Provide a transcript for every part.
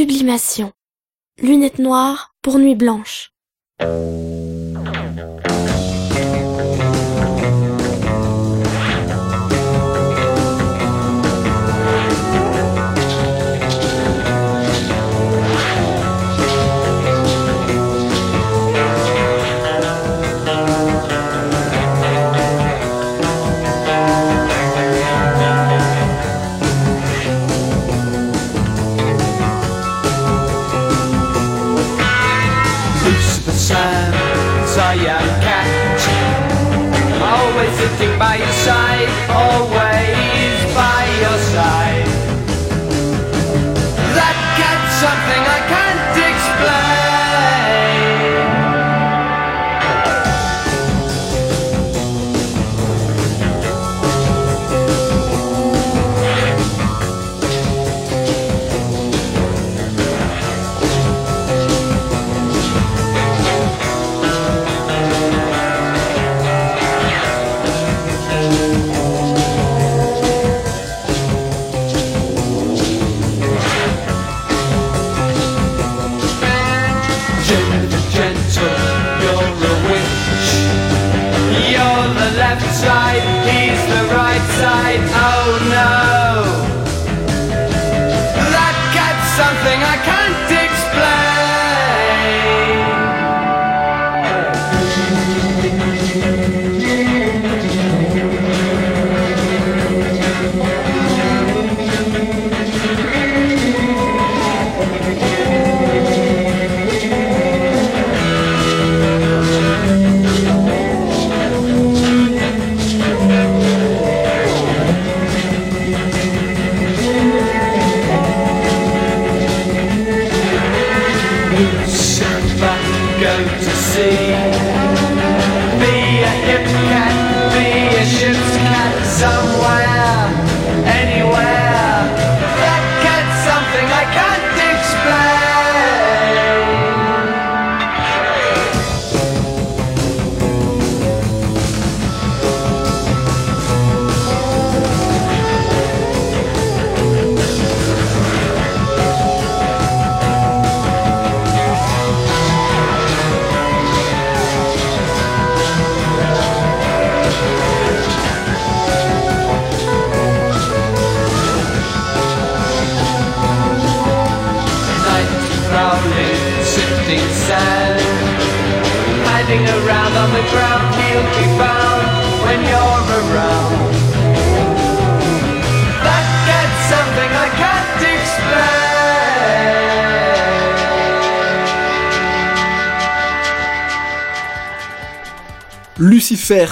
Sublimation. Lunettes noires pour nuit blanche.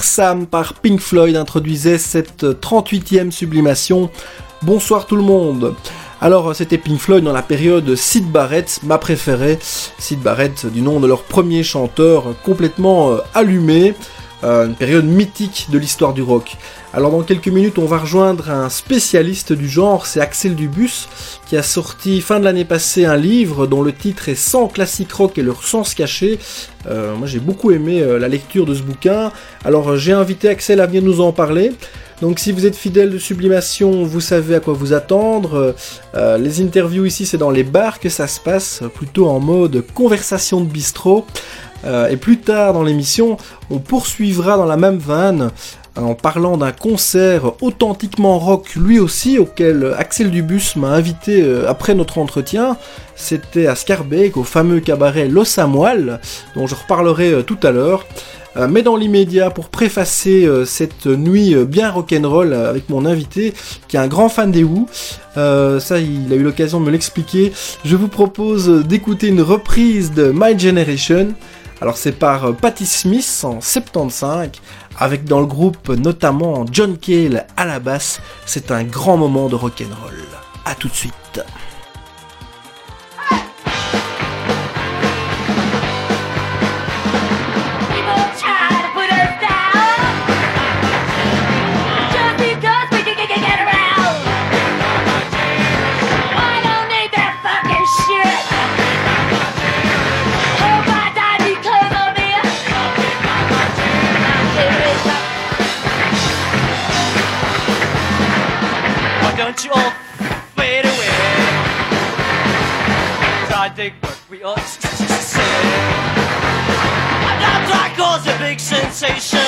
Sam par Pink Floyd introduisait cette 38e sublimation. Bonsoir tout le monde. Alors c'était Pink Floyd dans la période Sid Barrett, ma préférée. Sid Barrett du nom de leur premier chanteur complètement euh, allumé. Euh, une période mythique de l'histoire du rock. Alors dans quelques minutes on va rejoindre un spécialiste du genre, c'est Axel Dubus qui a sorti fin de l'année passée un livre dont le titre est 100 classiques rock et leur sens caché. Euh, moi j'ai beaucoup aimé euh, la lecture de ce bouquin. Alors j'ai invité Axel à venir nous en parler. Donc si vous êtes fidèle de Sublimation, vous savez à quoi vous attendre. Les interviews ici c'est dans les bars que ça se passe, plutôt en mode conversation de bistrot. Euh, et plus tard dans l'émission, on poursuivra dans la même vanne en parlant d'un concert authentiquement rock lui aussi auquel Axel Dubus m'a invité euh, après notre entretien. C'était à Scarbeck au fameux cabaret Los dont je reparlerai euh, tout à l'heure. Euh, mais dans l'immédiat, pour préfacer euh, cette nuit euh, bien rock'n'roll euh, avec mon invité, qui est un grand fan des Who, euh, ça il a eu l'occasion de me l'expliquer, je vous propose d'écouter une reprise de My Generation. Alors c'est par euh, Patti Smith en 75, avec dans le groupe notamment John Cale à la basse. C'est un grand moment de rock'n'roll. A tout de suite. Why don't you all fade away? I dig what we ought to say. That track caused a big sensation.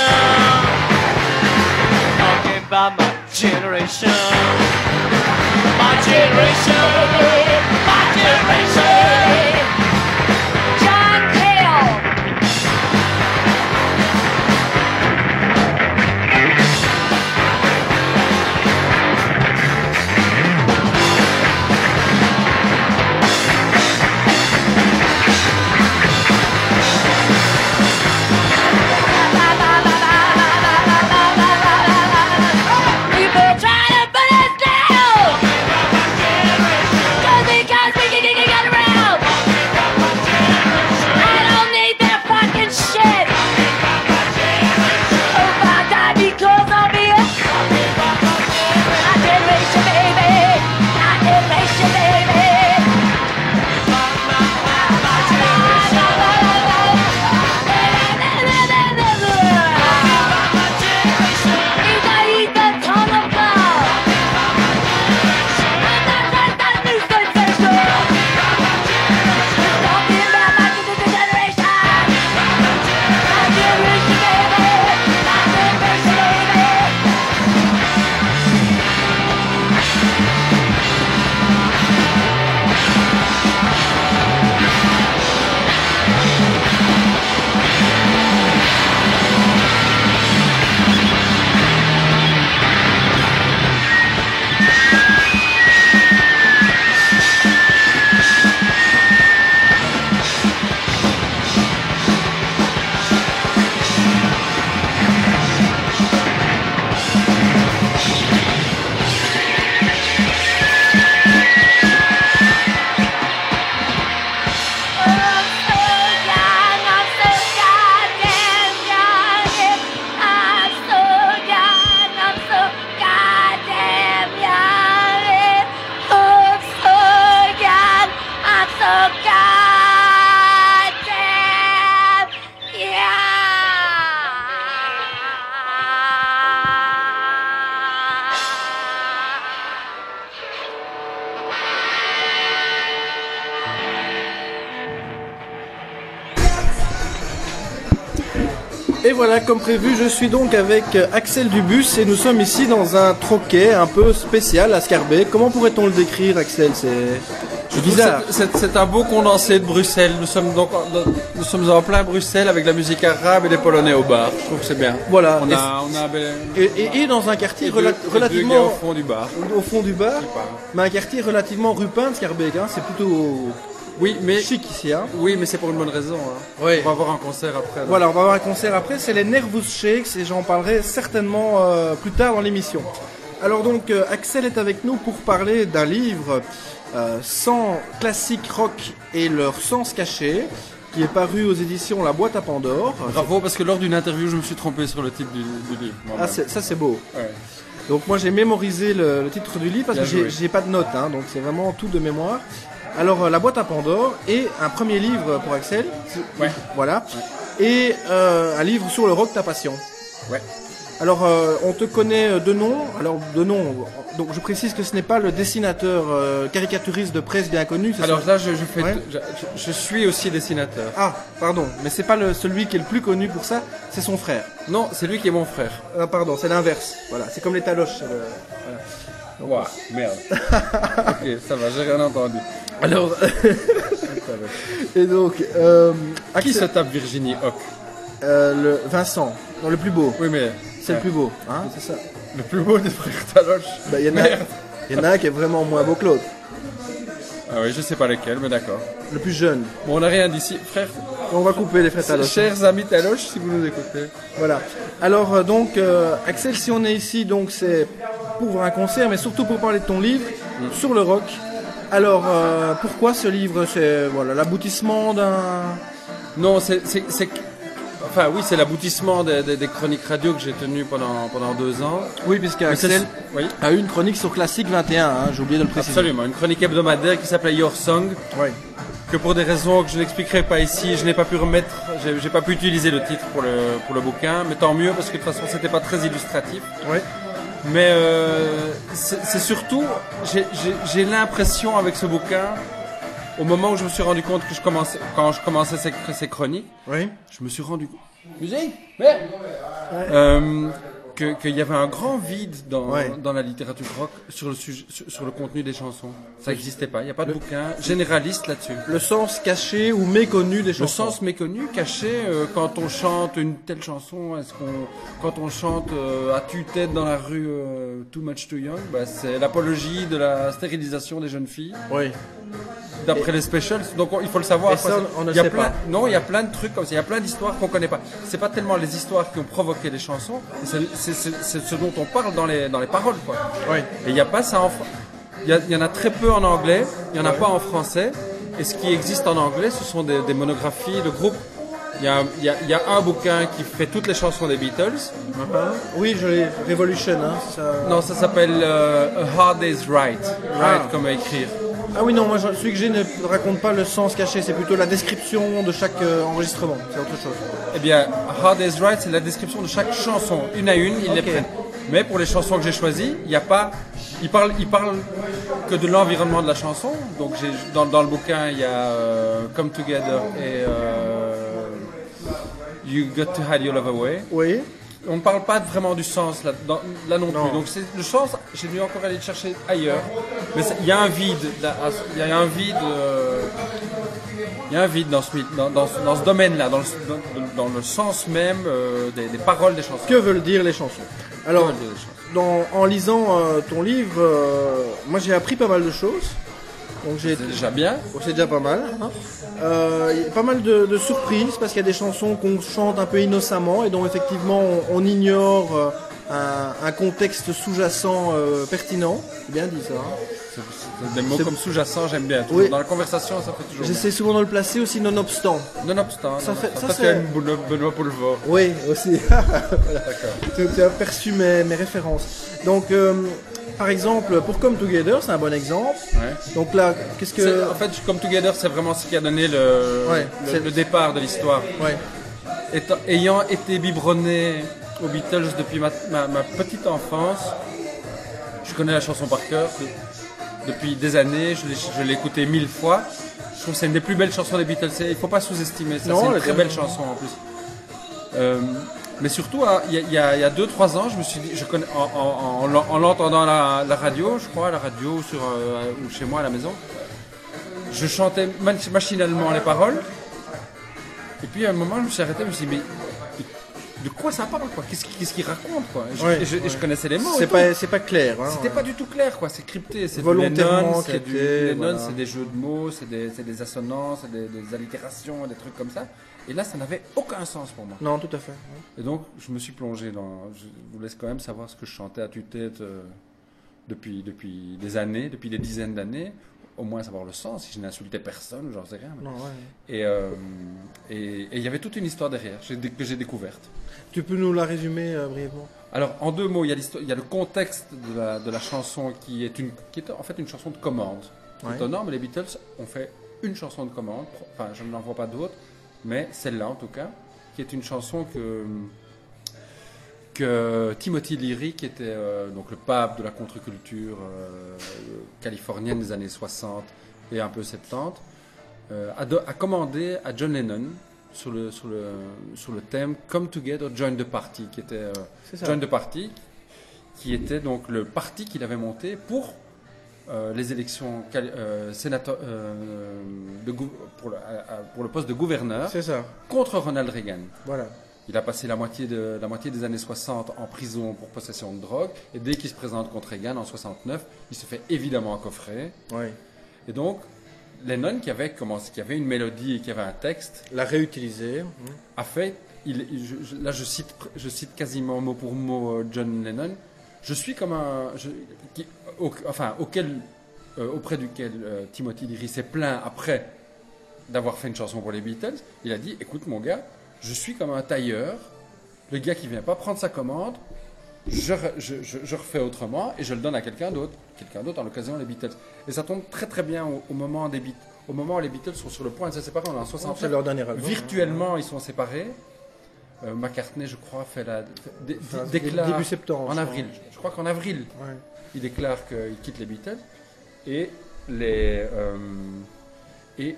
Talking about my generation. My generation. My generation. Comme prévu, je suis donc avec Axel Dubus et nous sommes ici dans un troquet un peu spécial à Scarbeck. Comment pourrait-on le décrire, Axel? C'est bizarre. C'est- un beau condensé de Bruxelles. Nous sommes donc en- nous sommes en plein Bruxelles avec la musique arabe et des polonais au bar. Je trouve que c'est bien. Voilà. On Et- a, on a bel- Et, et- et dans un quartier et deux- rela- relativement au fond du bar. au fond du bar, mais un quartier relativement rupin de Scarbeck. Hein. C'est plutôt Oui, mais chic ici. Hein. oui, mais c'est pour une bonne raison. hein. Oui. On va avoir un concert après. donc. Voilà, on va avoir un concert après, c'est les Nervous Shakes et j'en parlerai certainement euh, plus tard dans l'émission. Alors donc, euh, Axel est avec nous pour parler d'un livre, euh, 100 classiques rock et leur sens caché, qui est paru aux éditions La Boîte à Pandore. Bravo, parce que lors d'une interview, je me suis trompé sur le titre du, du livre. Ah, ça c'est beau. Ouais. Donc moi j'ai mémorisé le, le titre du livre parce Bien que j'ai pas de notes, hein, donc c'est vraiment tout de mémoire. Alors euh, La Boîte à Pandore et un premier livre pour Axel, Ouais. voilà, et euh, un livre sur le rock ta passion. Ouais. Alors, euh, on te connaît de nom. Alors, de nom. Donc, je précise que ce n'est pas le dessinateur euh, caricaturiste de presse bien connu. Alors là, je, je fais, Ouais. je, suis aussi dessinateur. Ah, pardon. Mais c'est pas le, celui qui est le plus connu pour ça. C'est son frère. Non, c'est lui qui est mon frère. Ah, pardon, c'est l'inverse. Voilà, c'est comme les taloches. le- voilà. Ouah, merde. ok, ça va, j'ai rien entendu. Alors, et donc, euh, Qui se tape Virginie Hoc euh, le Vincent, non, le plus beau. Oui, mais C'est le Ouais. plus beau, hein, c'est ça. le plus beau des frères Taloche. Bah, il y en a, il y en a un qui est vraiment moins beau que l'autre. Ah oui, je sais pas lequel, mais d'accord. Le plus jeune. Bon, on n'a rien d'ici. Frère, On va couper les frères Taloche. chers amis Taloche, si vous nous écoutez. Voilà. Alors euh, donc euh, Axel, si on est ici, donc c'est pour voir un concert, mais surtout pour parler de ton livre sur le rock. Alors euh, pourquoi ce livre? C'est voilà l'aboutissement d'un. Non, c'est... Enfin, oui, c'est l'aboutissement des, des- des chroniques radio que j'ai tenues pendant, pendant deux ans. Oui, puisque Axel Oui, a eu une chronique sur Classique 21. Hein, J'ai oublié de le préciser. absolument. Une chronique hebdomadaire qui s'appelait Your Song, Oui. que pour des raisons que je n'expliquerai pas ici, je n'ai pas pu remettre, j'ai pas pu utiliser le titre pour le, pour le bouquin, mais tant mieux parce que de toute façon c'était pas très illustratif. Oui. Mais euh, c'est surtout, j'ai l'impression avec ce bouquin, au moment où je me suis rendu compte que je commençais, quand je commençais ces, ces chroniques, Oui. je me suis rendu compte. Musique? Merde Euh, que- Qu'il y avait un grand vide dans, Ouais. dans la littérature rock sur le, sujet, sur, sur le contenu des chansons. Ça n'existait pas. Il n'y a pas de bouquin généraliste là-dessus. Le sens caché ou méconnu des Le chansons. sens méconnu, caché, euh, quand on chante une telle chanson, est-ce qu'on, quand on chante euh, à tue-tête dans la rue euh, Too Much Too Young, bah, c'est l'apologie de la stérilisation des jeunes filles, Oui. d'après les specials. Donc on- il faut le savoir. Et ça, quoi. on ne Il y a sait plein- pas. Non, il y a plein de trucs comme ça. Il y a plein d'histoires qu'on connaît pas. C'est pas tellement les histoires qui ont provoqué les chansons, c'est, c'est- ce dont on parle dans les, dans les paroles, quoi. Oui. Et il n'y a pas ça en il y, en a très peu en anglais, il n'y en a pas en français. Et ce qui existe en anglais, ce sont des, des monographies de groupes. Il y, a, il, y a, il y a un bouquin qui fait toutes les chansons des Beatles. Oui, je l'ai. Revolution, hein. ça- Non, ça s'appelle euh, A Hard Day's Right. Right Ah. comme à écrire. Ah oui, non, moi, celui que j'ai ne raconte pas le sens caché, c'est plutôt la description de chaque euh, enregistrement. C'est autre chose. Eh bien, Hard Day's Right, c'est la description de chaque chanson, une à une, ils les prennent. Mais pour les chansons que j'ai choisies, il n'y a pas. Ils parlent, ils parlent que de l'environnement de la chanson. Donc, dans, dans le bouquin, il y a euh, Come Together et euh, You Got to Hide Your Love Away. Oui. On ne parle pas vraiment du sens là, dans- là non, Non. plus. Donc, c'est, le sens, j'ai dû encore aller le chercher ailleurs. Mais il y a un vide. Il y a un vide. euh, il y a un vide dans ce, mythe- dans, dans ce- dans ce domaine-là, dans le, dans, dans le sens même euh, des, des paroles des chansons. Que veulent dire les chansons? Alors, dire les chansons? en lisant euh, ton livre, euh, moi j'ai appris pas mal de choses. Donc j'ai C'est déjà bien. C'est déjà pas mal. Euh, y a pas mal de, de surprises parce qu'il y a des chansons qu'on chante un peu innocemment et dont effectivement on, on ignore euh, un, un contexte sous-jacent euh, pertinent. C'est bien dit ça. hein. C'est- c'est Des mots C'est- comme sous-jacent, j'aime bien. Oui. Dans la conversation, ça fait toujours bien. J'essaie souvent de le placer aussi nonobstant. Nonobstant. Ça fait- ça, Toi, tu c'est- Benoît Benoît Poulevard. Oui, aussi. tu, tu as perçu mes, mes références. Donc, euh, par exemple, pour Come Together, c'est un bon exemple. Ouais. Donc là, qu'est-ce que... En fait, Come Together, c'est vraiment ce qui a donné le, Ouais, le, départ de l'histoire. Ouais. Étant- ayant été biberonné aux Beatles depuis ma, ma- ma petite enfance, je connais la chanson par cœur de- depuis des années, je l'ai- écoutée mille fois. Je trouve que c'est une des plus belles chansons des Beatles. Il ne faut pas sous-estimer ça, c'est une très belle chanson en plus. Euh, mais surtout, hein, il y a- il y a- il y a 2-3 ans, je me suis dit, je connais, en, en- en l'en- en l'entendant à la, la radio, je crois, la radio sur, euh, ou chez moi à la maison, je chantais mach- machinalement les paroles. Et puis à un moment, je me suis arrêté, je me suis dit, mais de, quoi ça parle quoi? Qu'est-ce qu'il raconte quoi? Et je, Ouais, et je- et je connaissais les mots. C'est pas, c'est pas clair. hein. C'était pas du tout clair, quoi. C'est crypté. C'est du Volontairement c'est voilà. des jeux de mots, c'est des, des assonances, des allitérations, des trucs comme ça. Et là, ça n'avait aucun sens pour moi. Non, tout à fait. Et donc, je me suis plongé dans. Je vous laisse quand même savoir ce que je chantais à tue-tête euh, depuis, depuis des années, depuis des dizaines d'années. Au moins savoir le sens, si je n'insultais personne, j'en sais rien. mais- Non, ouais. Et euh, et- et il y avait toute une histoire derrière que j'ai découverte. Tu peux nous la résumer euh, brièvement? Alors, en deux mots, il y a, il y a le contexte de la, de la chanson qui est, une, qui est en fait une chanson de commande. C'est Ouais. étonnant, mais les Beatles ont fait une chanson de commande. Enfin, je n'en vois pas d'autres, mais celle-là en tout cas, qui est une chanson que, que Timothy Leary, qui était euh, donc le pape de la contre-culture euh, californienne des années 60 et un peu 70, euh, a, a commandé à John Lennon sur le, sur le, sur le thème Come Together, Join the Party, qui était. Join the Party, qui était donc le parti qu'il avait monté pour euh, les élections euh, euh, de pour, le, pour poste de gouverneur ça. contre Ronald Reagan. Voilà. Il a passé la moitié, de, la moitié des années 60 en prison pour possession de drogue, et dès qu'il se présente contre Reagan en 69, il se fait évidemment coffrer. Ouais. Et donc, Lennon, qui avait, commencé, qui avait une mélodie et qui avait un texte, La réutiliser. a fait, il, je- je- là je cite, je cite quasiment mot pour mot euh, John Lennon, je suis comme un, je- qui- au- enfin auquel, euh, auprès duquel euh, Timothy Leary s'est plaint après d'avoir fait une chanson pour les Beatles, il a dit, écoute mon gars, je suis comme un tailleur, le gars qui vient pas prendre sa commande, je, re- je- je- je refais autrement et je le donne à quelqu'un d'autre, quelqu'un d'autre en l'occasion les Beatles. Et ça tombe très très bien au, au moment des Beat- au moment où les Beatles sont sur le point de se séparer, on est en 69. C'est leur dernier album. Virtuellement, ils sont séparés. Euh, McCartney, je crois, fait la, dé- Enfin, dé- déclare début septembre, en avril. Je crois qu'en avril, Ouais. il déclare qu'il quitte les Beatles et les euh, Et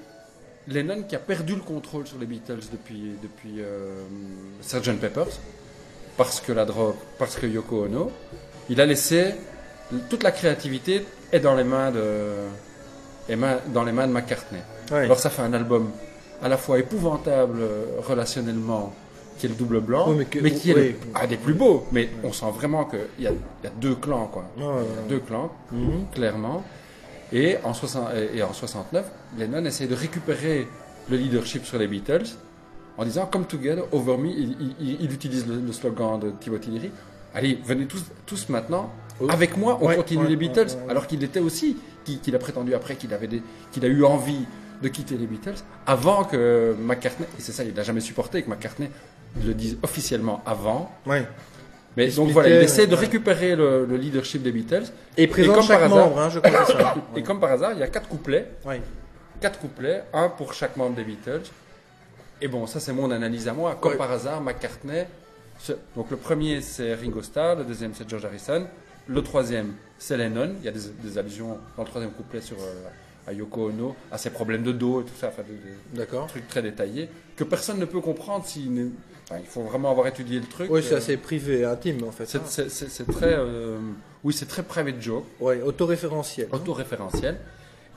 Lennon qui a perdu le contrôle sur les Beatles depuis, depuis euh, Sgt. Peppers, parce que la drogue, parce que Yoko Ono, il a laissé toute la créativité est dans les mains de, est main- dans les mains de McCartney. Ouais. Alors ça fait un album à la fois épouvantable relationnellement, qui est le double blanc, Oui, mais, qui est oui. le- un des plus beaux. Mais on sent vraiment qu'il y a, il y a deux clans, quoi. Ouais, ouais, Il y a deux clans, Mhm. clairement. Et en, 60 et et en 69, Lennon essaie de récupérer le leadership sur les Beatles en disant Come together, over me. Il, il- il- il utilise le, le slogan de Timothy Leary. Allez, venez tous, tous maintenant. Oh. Avec moi, on Ouais, continue ouais, les Beatles. ouais. Alors qu'il était aussi, qu'il a prétendu après qu'il avait qu'il a eu envie de quitter les Beatles avant que McCartney, et c'est ça, il n'a jamais supporté que McCartney le dise officiellement avant. Ouais. Mais Expliquer, donc voilà, il essaie de récupérer le, le leadership des Beatles. Et présente comme chaque par hasard- membre, hein, je crois. Et comme par hasard, il y a quatre couplets, Ouais. quatre couplets, un pour chaque membre des Beatles. Et bon, ça c'est mon analyse à moi. Comme par hasard, McCartney. ce- donc le premier c'est Ringo Starr, le deuxième c'est George Harrison, le troisième c'est Lennon. Il y a des, des allusions dans le troisième couplet sur euh, à Yoko Ono, à ses problèmes de dos et tout ça, enfin, des- trucs très détaillés que personne ne peut comprendre. s'il enfin, il faut vraiment avoir étudié le truc. Oui, c'est Euh, assez privé, intime en fait. c'est- hein. c'est très, euh, oui, c'est très private joke Ouais, autoréférentiel. hein. autoréférentiel.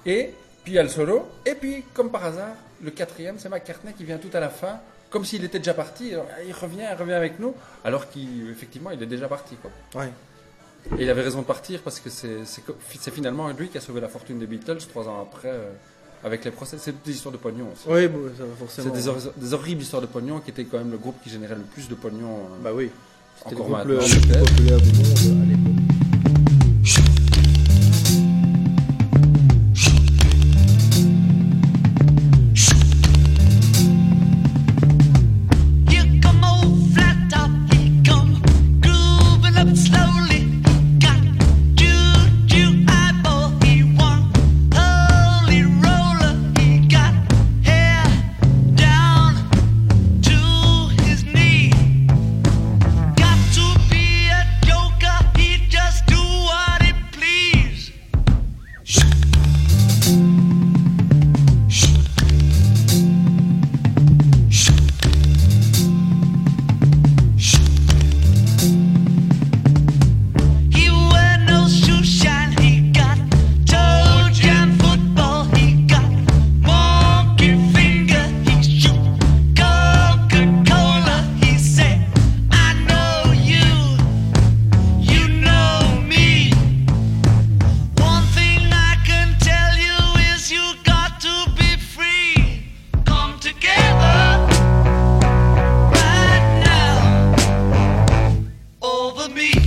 Et puis il y a le solo. Et puis, comme par hasard, le quatrième, c'est McCartney qui vient tout à la fin, comme s'il était déjà parti. Il revient, il revient avec nous, alors qu'effectivement, il est déjà parti. Quoi. Ouais. Et il avait raison de partir parce que c'est c'est c'est finalement lui qui a sauvé la fortune des Beatles trois ans après, euh, avec les procès. C'est des histoires de pognon aussi. Oui, bon, ça va C'est forcément. des, hor- des horribles histoires de pognon qui étaient quand même le groupe qui générait le plus de pognon. euh, Bah oui. C'était le groupe plus populaire du monde à l'époque. me.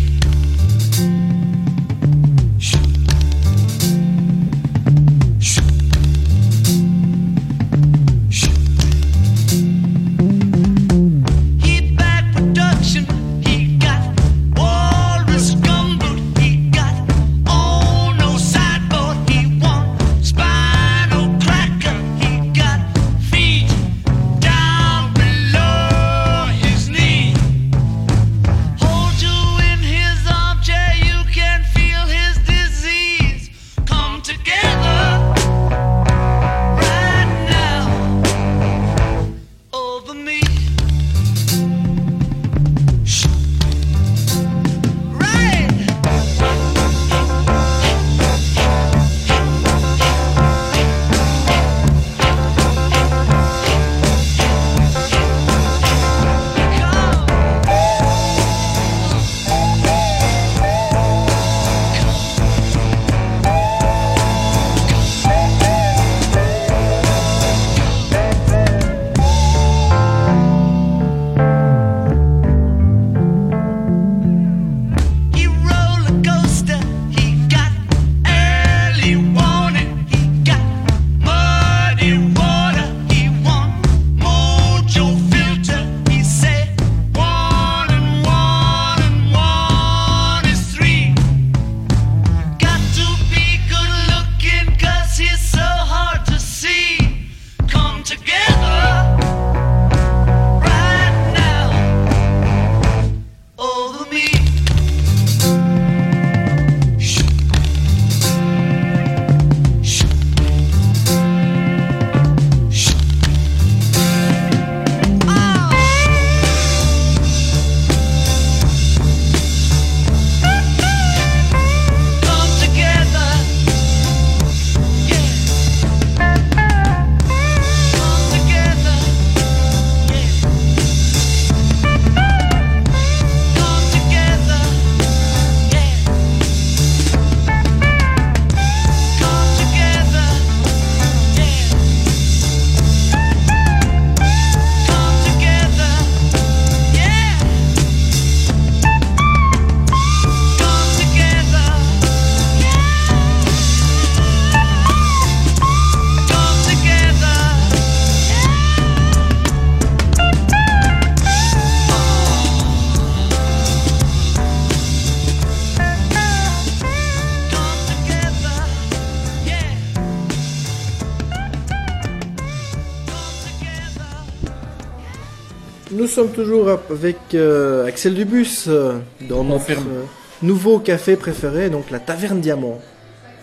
Sommes toujours avec euh, Axel Dubus euh, dans notre euh, nouveau café préféré, donc la Taverne Diamant.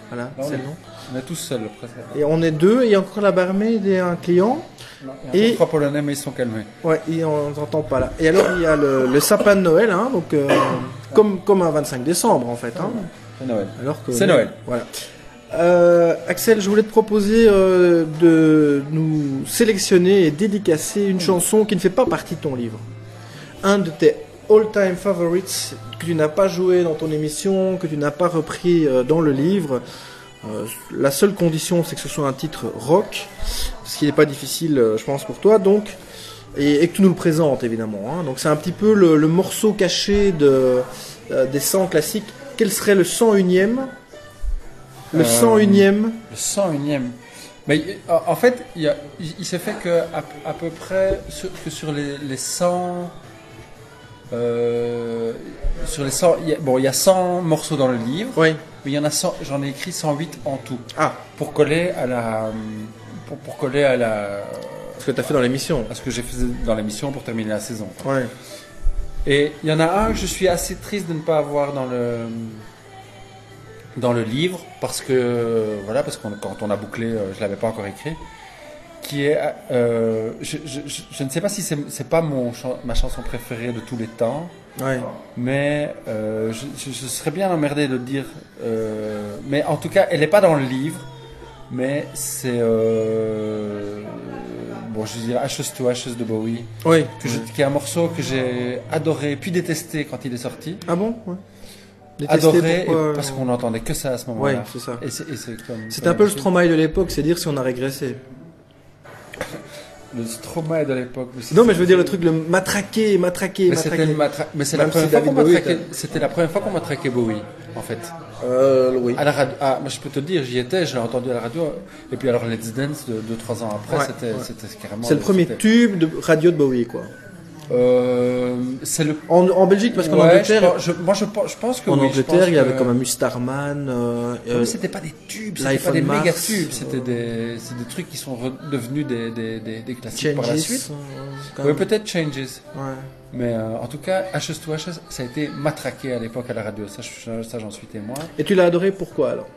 Voilà, Non, c'est le nom. On est tous seuls presque. Et on est deux, il y a encore la barmaid et un client. Non, il y a Et- encore trois Polonais, mais ils sont calmés. Ouais, et on n'entend pas là. Et alors il y a le, le sapin de Noël, hein, donc euh, comme comme un 25 décembre en fait. Hein, C'est Noël. alors que C'est Noël. Voilà. Euh, Axel, je voulais te proposer euh, de nous sélectionner et dédicacer une chanson qui ne fait pas partie de ton livre. Un de tes all-time favorites que tu n'as pas joué dans ton émission, que tu n'as pas repris euh, dans le livre. La seule condition, c'est que ce soit un titre rock, ce qui n'est pas difficile, je pense, pour toi. Donc, et, que tu nous le présentes évidemment. hein. Donc, c'est un petit peu le, morceau caché de, des 100 classiques. Quel serait le 101e Le Euh, 101e Le 101e. Mais en fait, il, a- il- s'est fait que à, à peu près sur, que sur les, les 100 euh, sur les 100 il y a- bon, il y a 100 morceaux dans le livre, Oui. mais il y en a 100 j'en ai écrit 108 en tout Ah, pour coller à la pour, pour coller à la ce que tu as fait dans l'émission. à ce que j'ai fait dans l'émission pour terminer la saison. Ouais. Et il y en a un que je suis assez triste de ne pas avoir dans le dans le livre parce que voilà parce que quand on a bouclé, euh, je l'avais pas encore écrit, qui est euh, je, je, je, je ne sais pas si c'est pas mon ma chanson préférée de tous les temps, Ouais. mais euh, je, serais bien emmerdé de le dire. euh, mais en tout cas, elle n'est pas dans le livre, mais c'est bon, je dirais Ashes to Ashes de Bowie Oui. que je- qui est un morceau que j'ai adoré puis détesté quand il est sorti. Ah bon? Ouais. Adoré pourquoi, parce qu'on n'entendait que ça à ce moment-là. Ouais, c'est ça. Et c'est. C'était un peu le Stromae de l'époque, c'est dire si on a régressé. Le Stromae de l'époque. Non, mais je veux dire le truc, le matraquer, matraquer, Mais, c'était matraquer. le matra- mais c'est la si C'était la première fois qu'on m'a traqué Bowie, en fait. Euh, oui. À la radio, ah, moi je peux te dire, j'y étais, je l'ai entendu à la radio. Et puis alors Let's Dance, de 2-3 ans après, Ouais, c'était, ouais. carrément. C'est le premier tube de radio de Bowie, quoi. Euh, c'est le. En, en Belgique, parce qu'en Ouais, Angleterre, je pense- je- moi je, pense- je pense que en oui, Angleterre, il y avait que- comme un Mustarman. Euh, Ouais, euh, mais c'était pas des tubes, c'était pas on des Mars, méga tubes, euh, c'était des, c'est des trucs qui sont redevenus des, des, des, des classiques par la Changes. suite. euh, quand Oui, même. peut-être Changes. Ouais. Mais euh, en tout cas, Ashes to Ashes, ça a été matraqué à l'époque à la radio. Ça j'en suis témoin. Et tu l'as adoré pourquoi alors?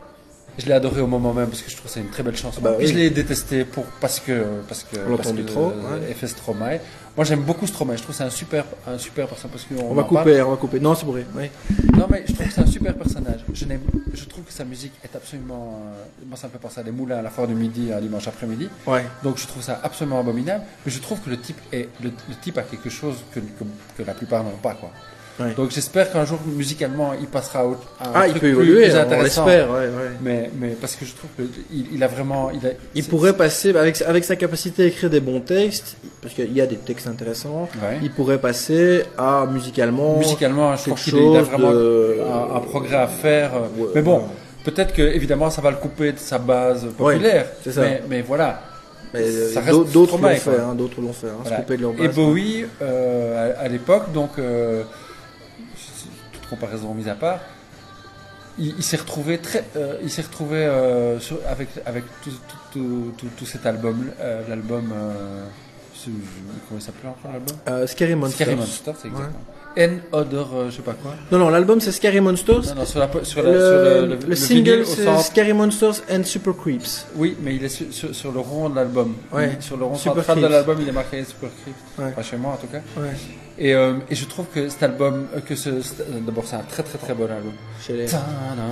Je l'ai adoré au moment même parce que je trouve c'est une très belle chanson. Bah oui. je l'ai détesté pour, parce que. Parce que On parce que, trop, euh, ouais. Stromae. Moi j'aime beaucoup Stromae. Je trouve c'est un super, un super personnage. Parce qu'on On va parle. couper, on va couper. Non, c'est vrai. Oui. Non, mais je trouve que c'est un super personnage. Je, n'aime- je trouve que sa musique est absolument. euh, moi, ça me fait penser à des moulins à la foire du midi, un dimanche après-midi. Ouais. Donc, je trouve ça absolument abominable. Mais je trouve que le type, est, le, le type a quelque chose que, que, que la plupart n'ont pas, quoi. Ouais. Donc, j'espère qu'un jour, musicalement, il passera à un Ah, il truc peut plus- évoluer, plus on intéressant. l'espère. Ouais, ouais. Mais, mais parce que je trouve qu'il il a vraiment. Il, a, Il pourrait passer, avec, avec sa capacité à écrire des bons textes, parce qu'il y a des textes intéressants, il pourrait passer à musicalement. Musicalement, je trouve qu'il il a vraiment de- un, un progrès à faire. Ouais, mais bon, peut-être que évidemment ça va le couper de sa base populaire. c'est ça. Mais, mais voilà. Euh, d'autres l'ont fait, hein, d'autres l'ont fait, hein, Voilà. Et. Bowie, euh, à, à l'époque, donc, euh, comparaison mise à part, il, il s'est retrouvé très, euh, il s'est retrouvé euh, sur- avec avec tout, tout, tout, cet album, euh, l'album, euh, comment il s'appelait encore l'album? Scary Monster, c'est exactement. N Other, euh, je sais pas quoi. Non, non, l'album c'est Scary Monsters. Non, non, sur, la, sur, la, le, sur le, le- le le single c'est. Scary Monsters and Super Creeps. Oui, mais il est sur, le rond de l'album. Ouais. Sur le rond Super central de Creeps. l'album, il est marqué Super Creeps. Ouais. Enfin, chez moi en tout cas. Ouais, Et, euh, et je trouve que cet album, euh, que ce, d'abord c'est un très très très bon album. Scheller. Ça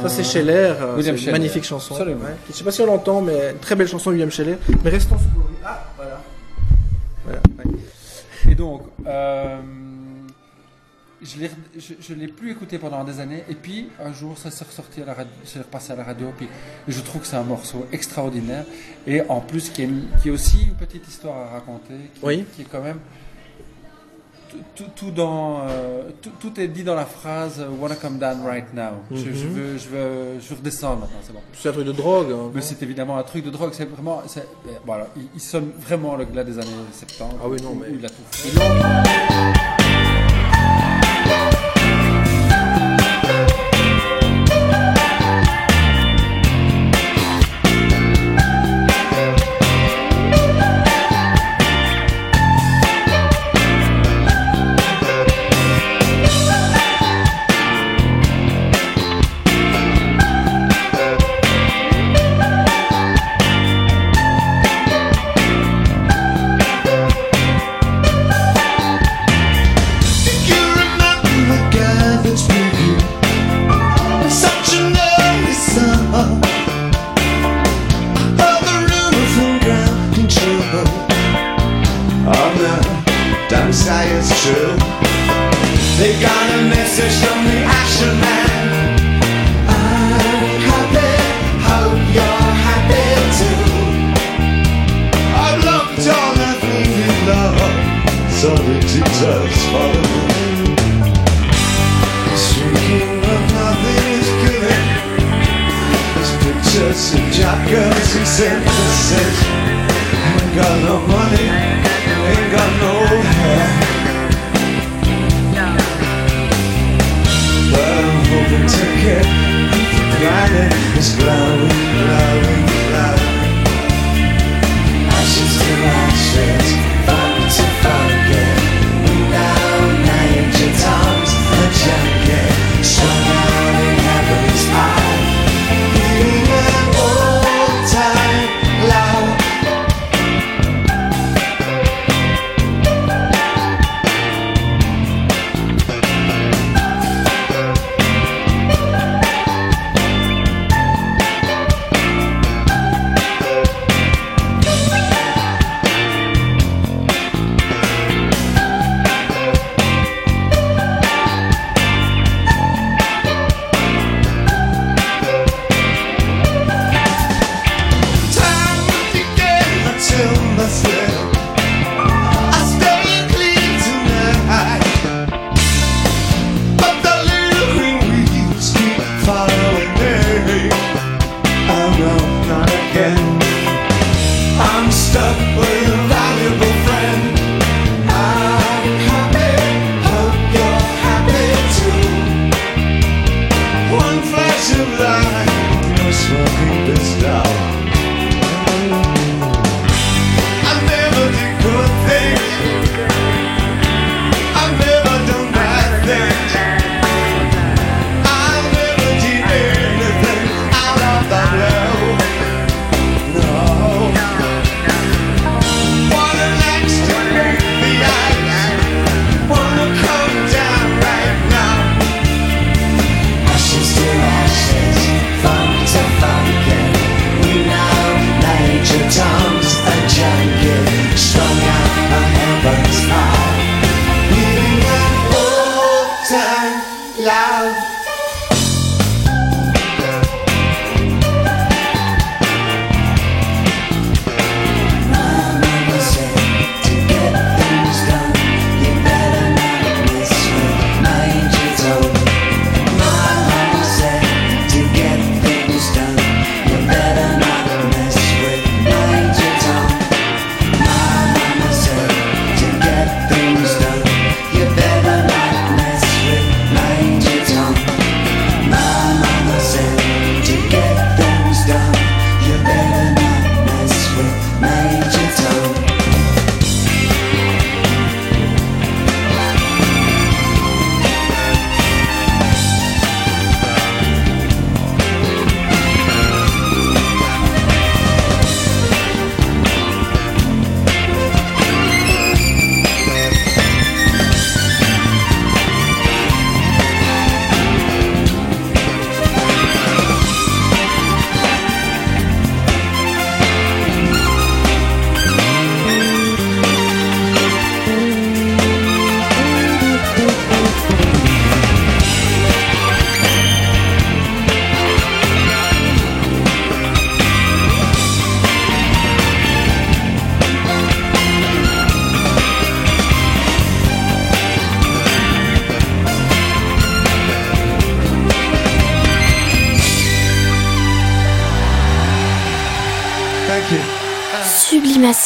c'est Scheller, une Scheller. magnifique chanson. Ouais. Je sais pas si on l'entend, mais une très belle chanson William Scheller. Mais restons sur. Ah, voilà. Voilà. Et donc, euh, je l'ai, je, je l'ai plus écouté pendant des années. Et puis un jour, ça s'est ressorti à la radio, c'est repassé à la radio. Puis je trouve que c'est un morceau extraordinaire. Et en plus, qui est, qui est aussi une petite histoire à raconter, qui, Oui. qui est quand même tout, tout, dans, euh, tout, tout est dit dans la phrase euh, "Wanna come down right now". je, je Mhm. veux, je veux, je veux redescendre maintenant. C'est bon. C'est un truc de drogue. hein. Mais c'est évidemment un truc de drogue. C'est vraiment, c'est, euh, voilà, il, il sonne vraiment le glas des années 70. Ah oui, non, mais- il a tout fait.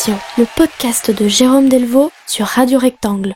Le podcast de Jérôme Delvaux sur Radio Rectangle.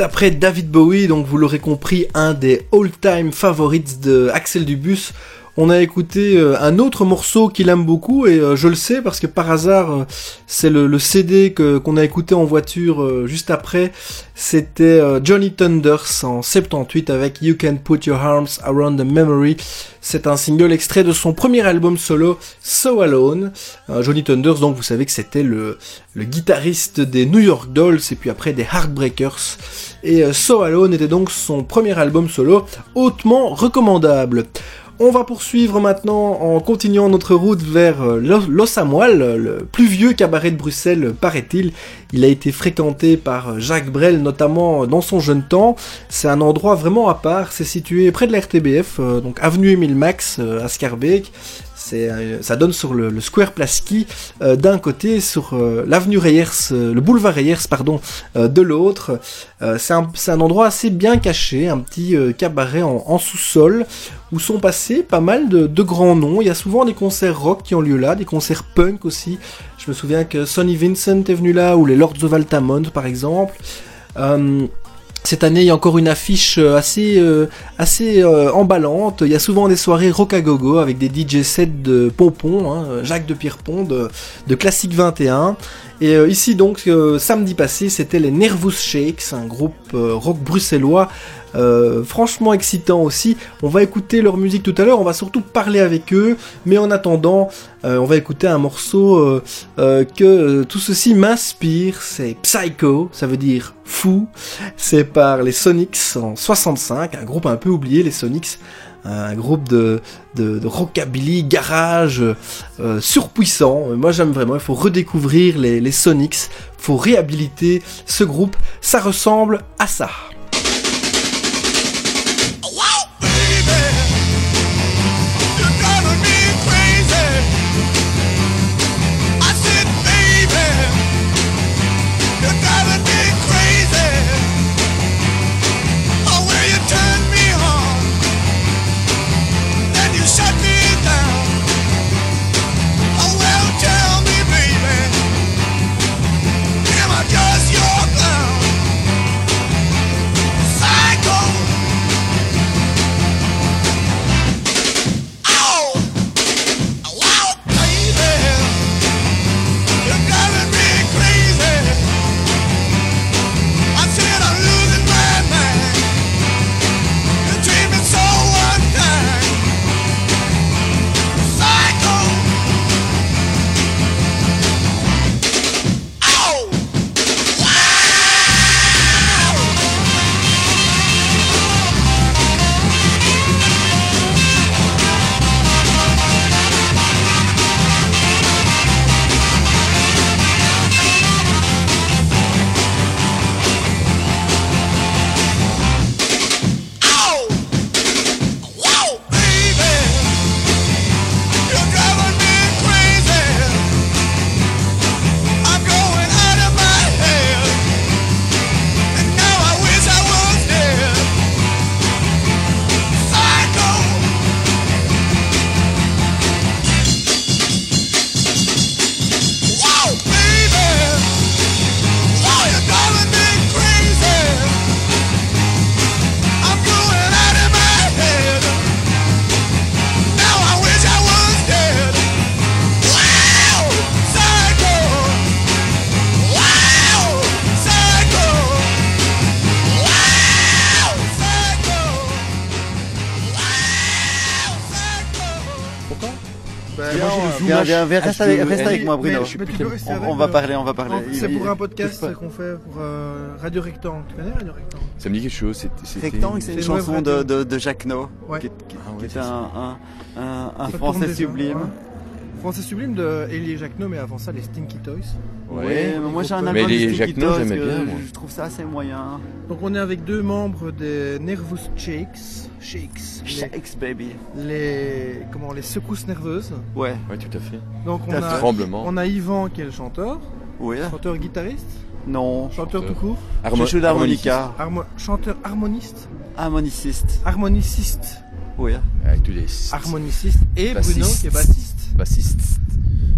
Après David Bowie, donc vous l'aurez compris, un des all-time favorites de Axel Dubus. On a écouté euh, un autre morceau qu'il aime beaucoup et euh, je le sais parce que par hasard euh, c'est le, CD qu'on a écouté en voiture juste après. C'était Johnny Thunders en 78 avec You Can Put Your Arms Around the Memory. C'est un single extrait de son premier album solo So Alone. Johnny Thunders donc vous savez que c'était le, guitariste des New York Dolls et puis après des Heartbreakers. Et So Alone était donc son premier album solo hautement recommandable. On va poursuivre maintenant en continuant notre route vers euh, Lo- Los le plus vieux cabaret de Bruxelles, paraît-il. Il a été fréquenté par euh, Jacques Brel, notamment dans son jeune temps. C'est un endroit vraiment à part. C'est situé près de la RTBF, euh, donc avenue Émile Max euh, à Scarbeck. Euh, ça donne sur le, Square Plaski euh, d'un côté, sur euh, l'avenue Reyers, le boulevard Reyers, pardon, de l'autre. C'est, un, endroit assez bien caché, un petit cabaret en, en sous-sol où sont passés pas mal de, de grands noms. Il y a souvent des concerts rock qui ont lieu là, des concerts punk aussi. Je me souviens que Sonny Vincent est venu là, ou les Lords of Altamont par exemple. Cette année, il y a encore une affiche euh, assez, euh, euh, emballante. Il y a souvent des soirées rock à gogo avec des DJ sets de Pompon, hein, Jacques de Pierrepont de, de Classique 21. Et euh, ici donc, euh, samedi passé, c'était les Nervous Shakes, un groupe euh, rock bruxellois franchement excitant aussi. On va écouter leur musique tout à l'heure, on va surtout parler avec eux, mais en attendant, on va écouter un morceau que tout ceci m'inspire, c'est Psycho, ça veut dire fou, c'est par les Sonics en 65, un groupe un peu oublié, les Sonics, un groupe de, rockabilly, garage, euh, surpuissant. Moi j'aime vraiment, il faut redécouvrir les, les Sonics, faut réhabiliter ce groupe, ça ressemble à ça. Viens, viens, viens, Ah, reste je avec, reste moi, Bruno. mais je- mais tu peux rester On, avec, on va parler, on va parler. C'est pour un podcast qu'on fait pour euh, Radio Rectangle. Tu connais Radio Rectangle? Ça me dit quelque chose. Rectangle, c'est une chanson de, de, de Jacques No, Ouais. qui, Ah ouais, qui est c'est un, français sublime. ouais. Français sublime de Elie Jacquenot, mais avant ça, les Stinky Toys. Ouais, Ouais. mais moi j'ai un Mais album les de Stinky que bien, moi. Je trouve ça assez moyen. Donc on est avec deux membres des Nervous Shakes. Shakes. Les, Shakes, baby. les- comment, les secousses nerveuses. Ouais, Ouais, tout à fait. Donc on a, Tremblement. on a Yvan qui est le chanteur, ouais. chanteur guitariste, Non. chanteur tout court, Harmo- Je joue d'harmonica. harmo- chanteur harmoniste, Harmoniciste. harmoniciste, Oui. Avec tous les harmoniciste et Bruno qui est bassiste. Bassistes.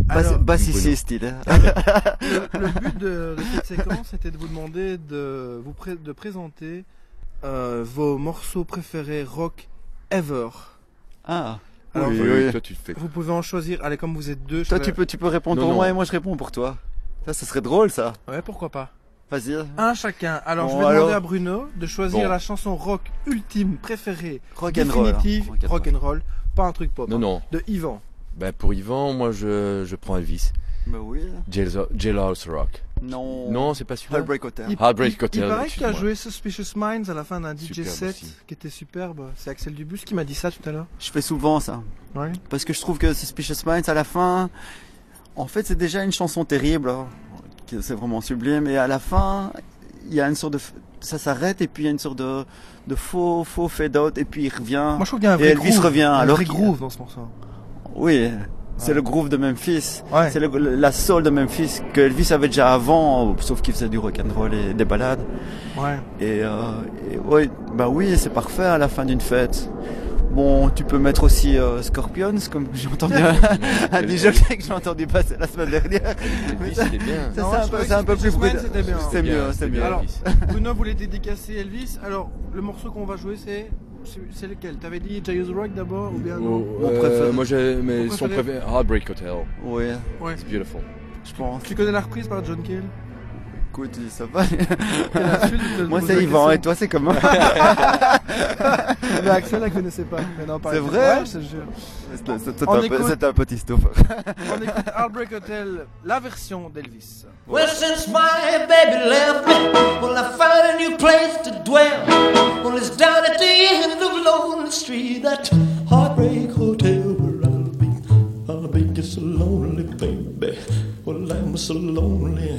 Alors, Bassiciste, il est. le, le but de, de cette séquence était de vous demander de vous pré- de présenter euh, vos morceaux préférés rock ever. Ah. Alors, oui, Oui, oui. Toi, tu fais. Vous pouvez en choisir. Allez, comme vous êtes deux. je Toi, vais- tu peux, tu peux répondre Non, pour non. moi et moi je réponds pour toi. Ça, ça serait drôle, ça. Ouais, pourquoi pas. Vas-y. Un chacun. Alors, Bon, je vais demander à Bruno de choisir Bon. la chanson rock ultime préférée, Rock and roll. hein. définitive, Rock and rock and roll, pas un truck pop. Non, hein, non. De Yvan. Ben, pour Yvan, moi, je, je prends Elvis. Bah oui. Jail- Jailhouse Rock. Non. Non, c'est pas celui-là. Heartbreak Hotel. Il, Heartbreak il- Hotel, il paraît qu'il a joué Suspicious Minds à la fin d'un DJ set aussi. qui était superbe. C'est Axel Dubus qui m'a dit ça tout à l'heure. Je fais souvent ça. Ouais. Parce que je trouve que Suspicious Minds, à la fin, en fait, c'est déjà une chanson terrible. hein, C'est vraiment sublime. Et à la fin, il y a une sorte de. Ça s'arrête et puis il y a une sorte de, de faux, faux fade out et puis il revient. Moi, je trouve qu'il y a un Et vrai Elvis groove. revient, un alors vrai groove dans ce morceau. Oui, c'est Ouais. le groove de Memphis. Ouais. C'est le- la soul de Memphis que Elvis avait déjà avant, sauf qu'il faisait du rock and roll et des balades. Ouais. Et, euh, et ouais, bah oui, c'est parfait à la fin d'une fête. Bon, tu peux mettre aussi euh, Scorpions, comme j'ai entendu un, DJ que j'ai entendu passer la semaine dernière. C'est un un peu plus. C'est mieux, c'est mieux. Alors. Bruno voulait dédicacer Elvis? Alors, le morceau qu'on va jouer, c'est. C'est- lequel? T'avais dit Jailhouse Rock d'abord ou bien non? Oh, Mon euh, préféré. Moi, j'ai, mais son préféré. Heartbreak Hotel. Oui, Ouais. C'est beautiful. je pense. Tu connais la reprise par John Cale? Écoute, ça va. Moi, c'est Yvan, et toi, c'est comment Mais Axel, elle connaissait pas. C'est vrai. C'est un, petit stouff. On écoute Heartbreak Hotel, la version d'Elvis. Well, since my baby left me, well, I found a new place to dwell. Well, it's down at the end of Lonely Street, that heartbreak hotel where I'll be. I'll be just so lonely, baby. Well, I'm so lonely.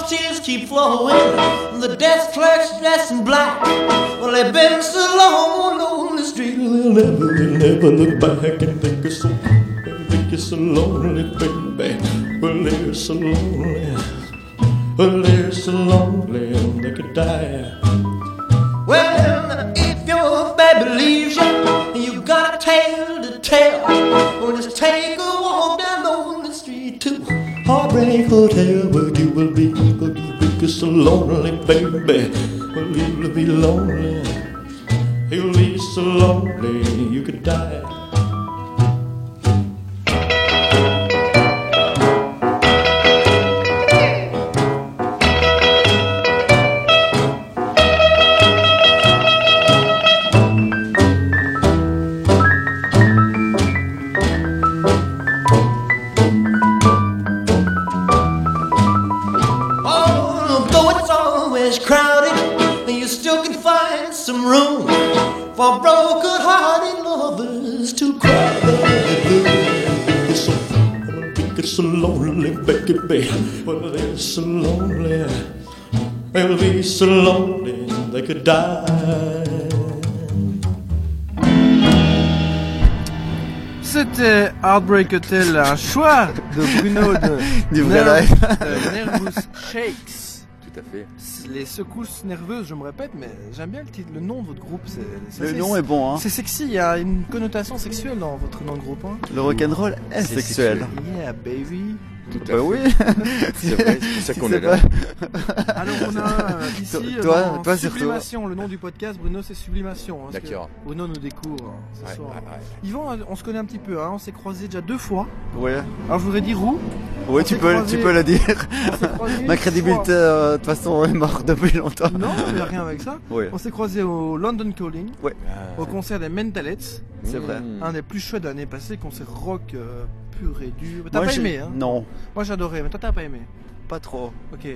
the tears keep flowing, the desk clerk's dressed in black. Well, they've been so long on the street, they'll never, they'll never look back and think it's so, think it's so lonely, baby. Well, they're so lonely, well, they're so lonely, and they could die. Well, if your baby leaves you, and you got a tale to tell, well, just take a walk down lonely street to Heartbreak Hotel, so lonely, baby. Well, you'll be lonely, you'll be so lonely, you could die. So lonely they could die. C'était Heartbreak Hotel, un choix de Bruno de, Du vrai de Nervous Shakes. Tout à fait. Les secousses nerveuses, je me répète, mais j'aime bien le titre, le nom de votre groupe. Le nom est bon, hein. C'est sexy, il y a une connotation sexuelle dans votre nom de groupe. Hein. Le rock'n'roll est C'est sexuel. Yeah, baby. Tout à Bah fait. oui. C'est vrai, c'est ça qu'on est là. Alors on a euh, ici euh, Toi- dans toi, surtout. Sublimation, le nom du podcast, Bruno c'est Sublimation. hein, D'accord. Bruno nous découvre hein, ce Ouais, soir. ouais, ouais. Yvan, euh, on se connaît un petit peu, hein, on s'est croisés déjà deux fois. Ouais. Alors je voudrais dire où Ouais, On tu peux, croisés- tu peux le dire. Ma crédibilité, euh, de toute façon, est morte depuis longtemps. Non, il n'y a rien avec ça. Ouais. On s'est croisés au London Calling, au concert des Mentalets, C'est vrai. Un des plus chouettes de l'année passée, concert rock euh, pur et dur. T'as pas aimé, hein Non, Moi j'adorais, mais toi t'as pas aimé. pas trop. Ok.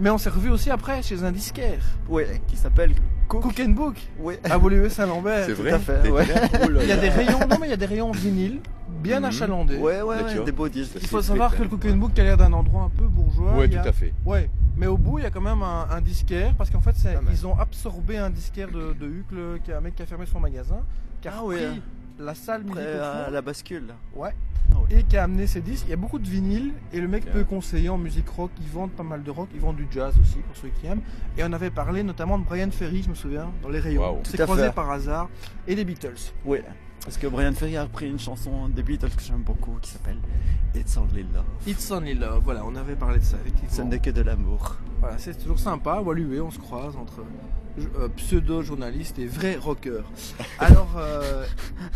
Mais on s'est revus aussi après chez un disquaire, Ouais, qui s'appelle Cook. Cook and Book, Ouais. à Woluwe Saint-Lambert. C'est tout vrai à fait, ouais. Il y a des rayons, non mais il y a des rayons vinyle, bien Mhm. achalandés. Ouais, ouais, des beaux disques. Il faut savoir que le. Cook and Book a l'air d'un endroit un peu bourgeois. Ouais, tout a- à fait. Ouais, mais au bout il y a quand même un, un disquaire parce qu'en fait ils ont absorbé un disquaire de, de Hucle, qui est un mec qui a fermé son magasin, qui a Ah ouais. La salle au à la bascule. là. ouais, Ah ouais. et qui a amené ses disques. Il y a beaucoup de vinyles et le mec peut conseiller en musique rock. Ils vendent pas mal de rock, ils vendent du jazz aussi pour ceux qui aiment. Et on avait parlé notamment de Brian Ferry, je me souviens, dans les rayons. À croisés fait. par hasard et des Beatles. Ouais. Parce que Brian Ferry a repris une chanson des Beatles que j'aime beaucoup qui s'appelle It's Only Love. It's Only Love, voilà, on avait parlé de ça effectivement. n'est que de l'amour. Voilà, c'est toujours sympa. Wallué, on se croise entre euh, pseudo-journaliste et vrai rocker. Alors, euh,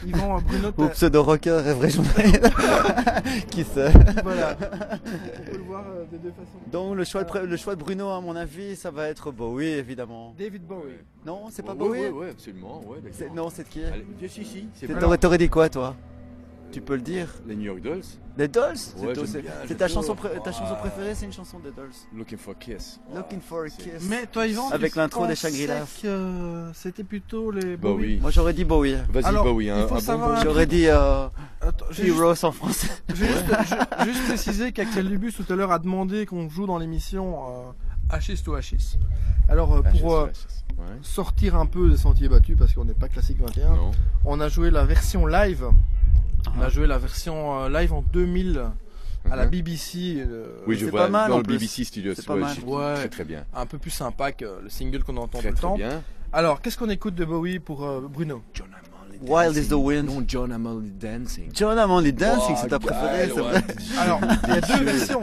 Yvan Bruno, Ou pseudo-rocker et vrai journaliste. qui sait voilà, on peut le voir euh, de deux façons. Donc le choix, de, le choix de Bruno, à mon avis, ça va être Bowie, évidemment. David Bowie. Non, c'est pas Ouais, Bowie Ouais, ouais, absolument. Ouais, Non, c'est de qui Allez, si, si, C'est- t'aurais dit quoi, toi? Tu peux le dire Les New York Dolls. Les Dolls Ouais, C'est- ta, j'adore. chanson, pré- ta chanson Ah. préférée, c'est une chanson des Dolls. Looking for Kiss. Looking for a kiss. Mais toi, Yvan, Avec l'intro des Shangri-La. que C'était plutôt les Bah Bowie? oui. Moi j'aurais dit Bowie. Vas-y, Alors, Bowie, il un, faut un bon Bowie. J'aurais dit euh, Attends, j'ai juste, Heroes en français. j'ai juste, ju- juste précisé qu'Axel Lubus tout à l'heure a demandé qu'on joue dans l'émission euh, Hachis to Hachis. Alors, euh, Ah, pour euh, sortir un peu des sentiers battus, parce qu'on n'est pas classique 21, Non. on a joué la version live. On a Ah. joué la version euh, live en 2000 à la Mhm. BBC. euh, Oui, je vois pas mal, dans le plus. BBC Studios. C'est pas ouais, mal. Très très bien. un peu plus sympa que le single qu'on entend Très tout le très temps. bien. Alors, qu'est-ce qu'on écoute de Bowie pour euh, Bruno? John I'm Only Wild Dancing. is the Wind. Non, John I'm Only Dancing. John I'm Only Dancing, Oh, c'est ta préférée, c'est vrai. Alors, il y a deux versions.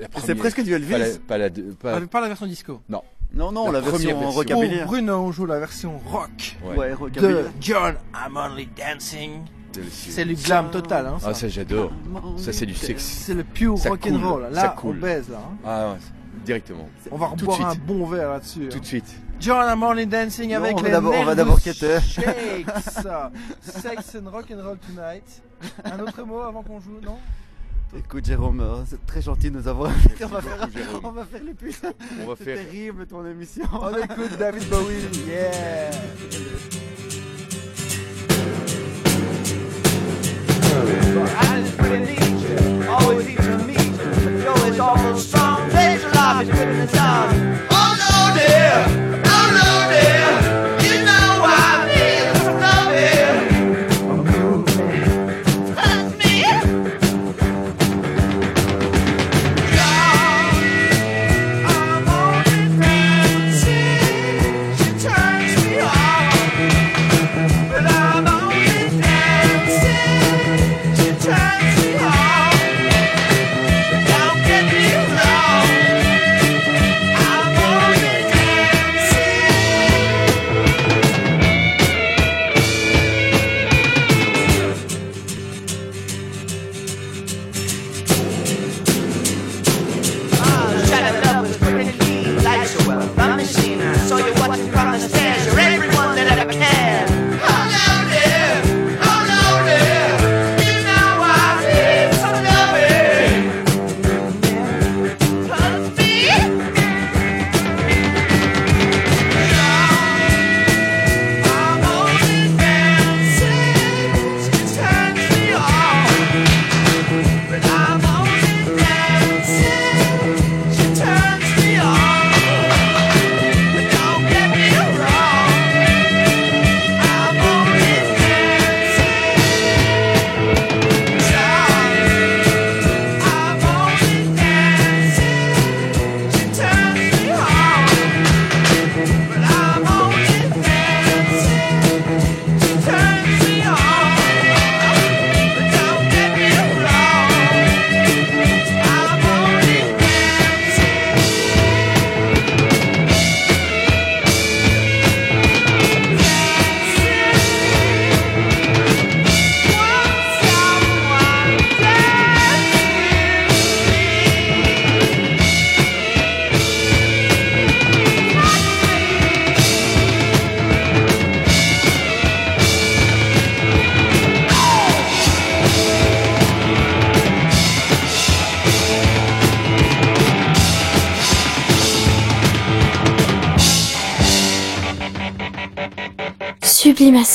La C'est presque du Elvis. Pas la, pas la, pas- la version disco. Non, non, La la, première version, version. rockabilly. Pour Bruno, on joue la version rock ouais, Ouais, rockabilly. de John I'm Only Dancing. C'est le glam total. Hein, ça. Ah, ça j'adore. Ça c'est du sexe. C'est le pure Ça rock and roll. coule, Là, ça coule. on baise là. hein. Ah, ouais, directement. On va Tout reboire un bon verre là-dessus. Tout hein. de suite. John I'm Only Dancing Non, avec on les on va d'abord quitter. Shakes. Sex and rock and roll tonight. Un autre mot avant qu'on joue, non? Écoute Jérôme, euh, c'est très gentil de nous avoir invités. On va faire, on va faire les putes. On va C'est faire. terrible ton émission. On écoute David Bowie. Yeah. I just really need you, always easy to meet you. You're always awful strong, days of life is putting us down. Oh no, dear,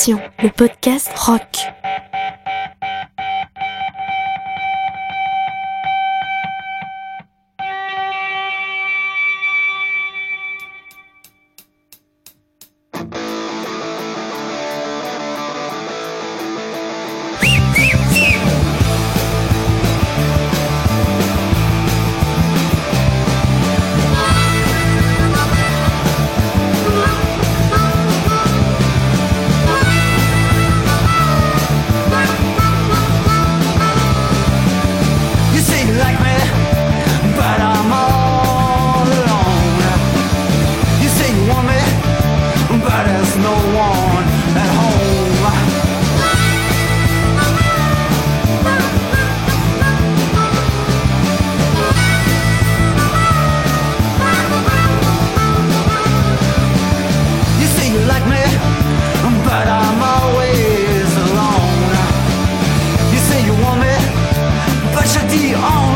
Sublimation, the only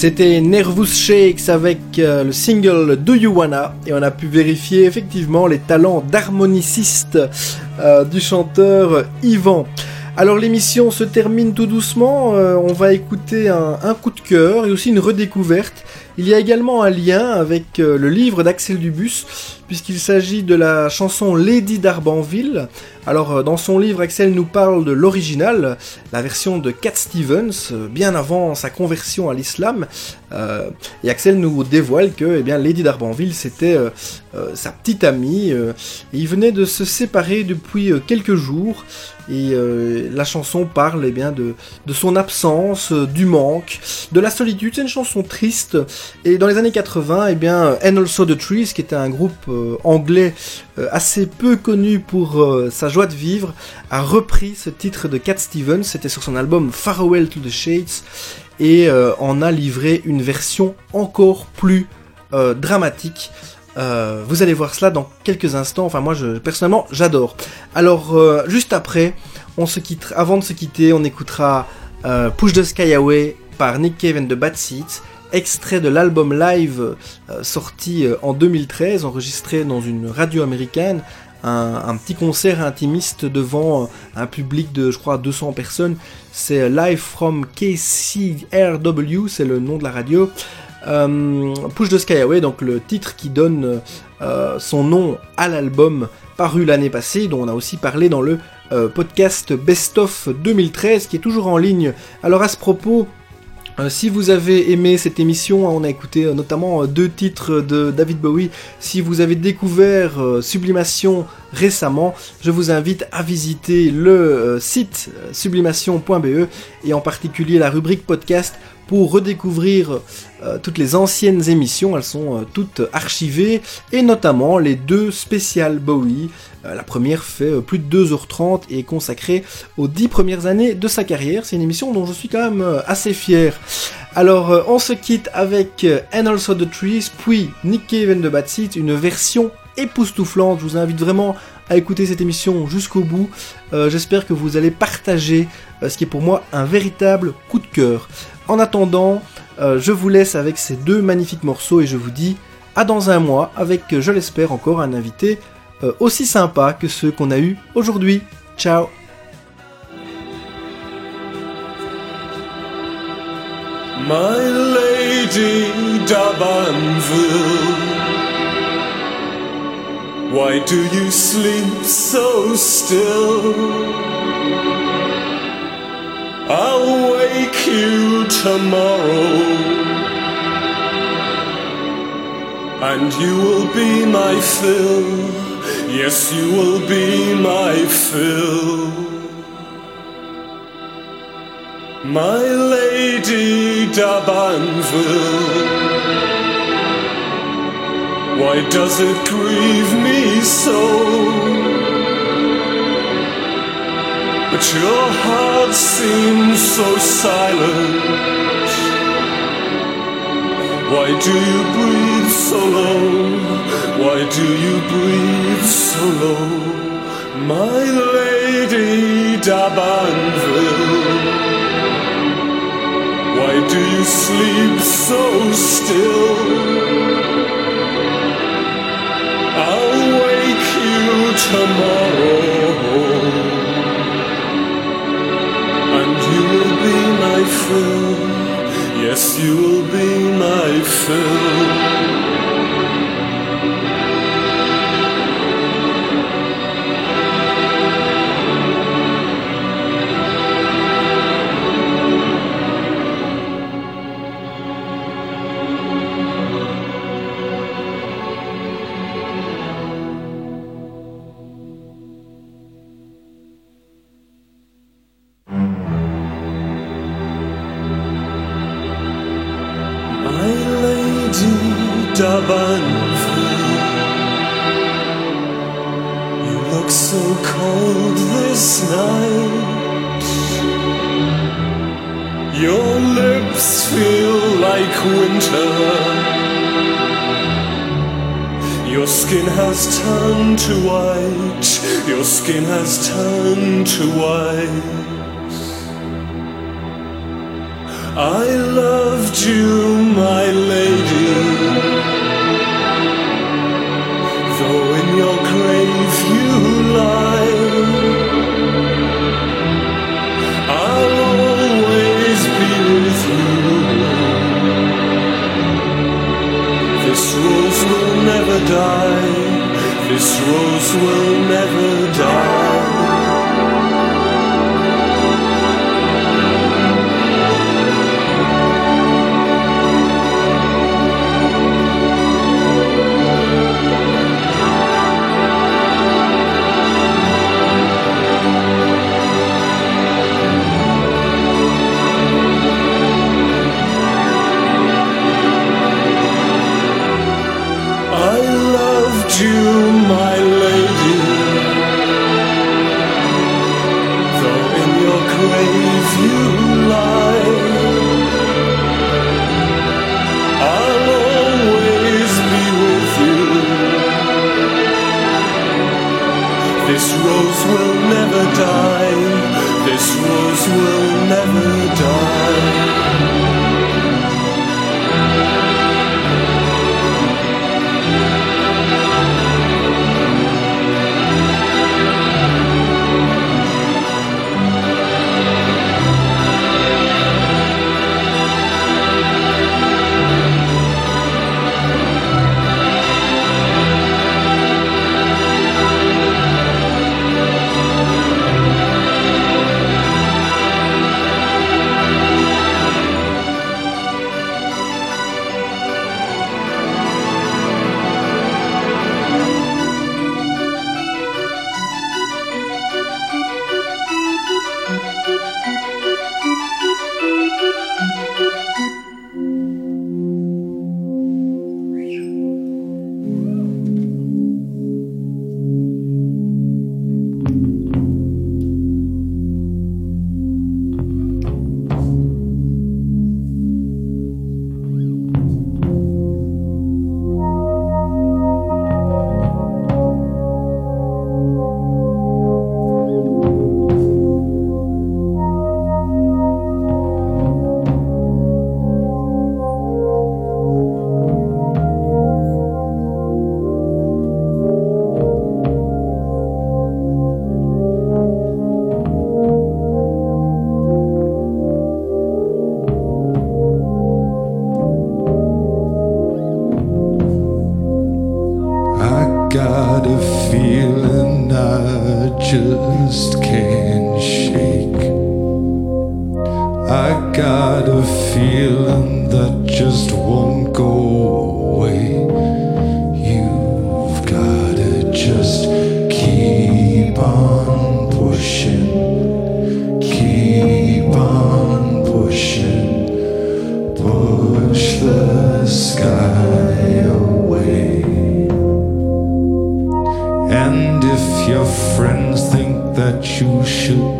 C'était Nervous Shakes avec euh, le single Do You Wanna et on a pu vérifier effectivement les talents d'harmoniciste euh, du chanteur Yvan. Alors l'émission se termine tout doucement, euh, on va écouter un, un coup de cœur et aussi une redécouverte. Il y a également un lien avec euh, le livre d'Axel Dubus puisqu'il s'agit de la chanson Lady d'Arbanville. Alors euh, dans son livre, Axel nous parle de l'original, la version de Cat Stevens, euh, bien avant sa conversion à l'islam. Et Axel nous dévoile que eh bien, Lady d'Arbanville, c'était sa petite amie. et ils venaient de se séparer depuis quelques jours. Et euh, la chanson parle eh bien, de, son absence, euh, du manque, de la solitude. C'est une chanson triste. Et dans les années 80, eh bien, And Also the Trees, qui était un groupe euh, anglais assez peu connu pour sa joie de vivre, a repris ce titre de Cat Stevens. C'était sur son album Farewell to the Shades. Et en a livré une version encore plus dramatique. Euh, vous allez voir cela dans quelques instants. Enfin, moi, je, personnellement, j'adore. Alors, euh, juste après, avant de se quitter, on écoutera euh, Push the Sky Away par Nick Cave and the Bad Seeds, extrait de l'album live sorti en 2013, enregistré dans une radio américaine. Un, un petit concert intimiste devant un public de, je crois, 200 personnes. C'est Live from KCRW, c'est le nom de la radio. Euh, Push the Sky Away, donc le titre qui donne euh, son nom à l'album paru l'année passée, dont on a aussi parlé dans le euh, podcast Best of 2013, qui est toujours en ligne. Alors à ce propos, si vous avez aimé cette émission, hein, on a écouté notamment deux titres de David Bowie. Si vous avez découvert Sublimation récemment, je vous invite à visiter le site sublimation.be et en particulier la rubrique podcast pour redécouvrir euh, toutes les anciennes émissions. Elles sont euh, toutes archivées et notamment les deux spéciales Bowie. Euh, la première fait plus de 2h30 et est consacrée aux 10 premières années de sa carrière. C'est une émission dont je suis quand même assez fier. Alors, on se quitte avec And Also the Trees, puis Nick Cave and the Bad Seeds, une version époustouflante. Je vous invite vraiment à écouter cette émission jusqu'au bout. J'espère que vous allez partager ce qui est pour moi un véritable coup de cœur. En attendant, euh, je vous laisse avec ces deux magnifiques morceaux et je vous dis à dans un mois avec, euh, je l'espère, encore un invité euh, aussi sympa que ceux qu'on a eu aujourd'hui. Ciao? I'll wake you tomorrow, and you will be my fill. Yes, you will be my fill. My lady D'Abanville, why does it grieve me so? But your heart seems so silent. Why do you breathe so low? Why do you breathe so low? My lady D'Abanville. Why do you sleep so still? Yes, you will be my fill. got a feeling I just can't shake. I got a feeling that just won't go away. 就是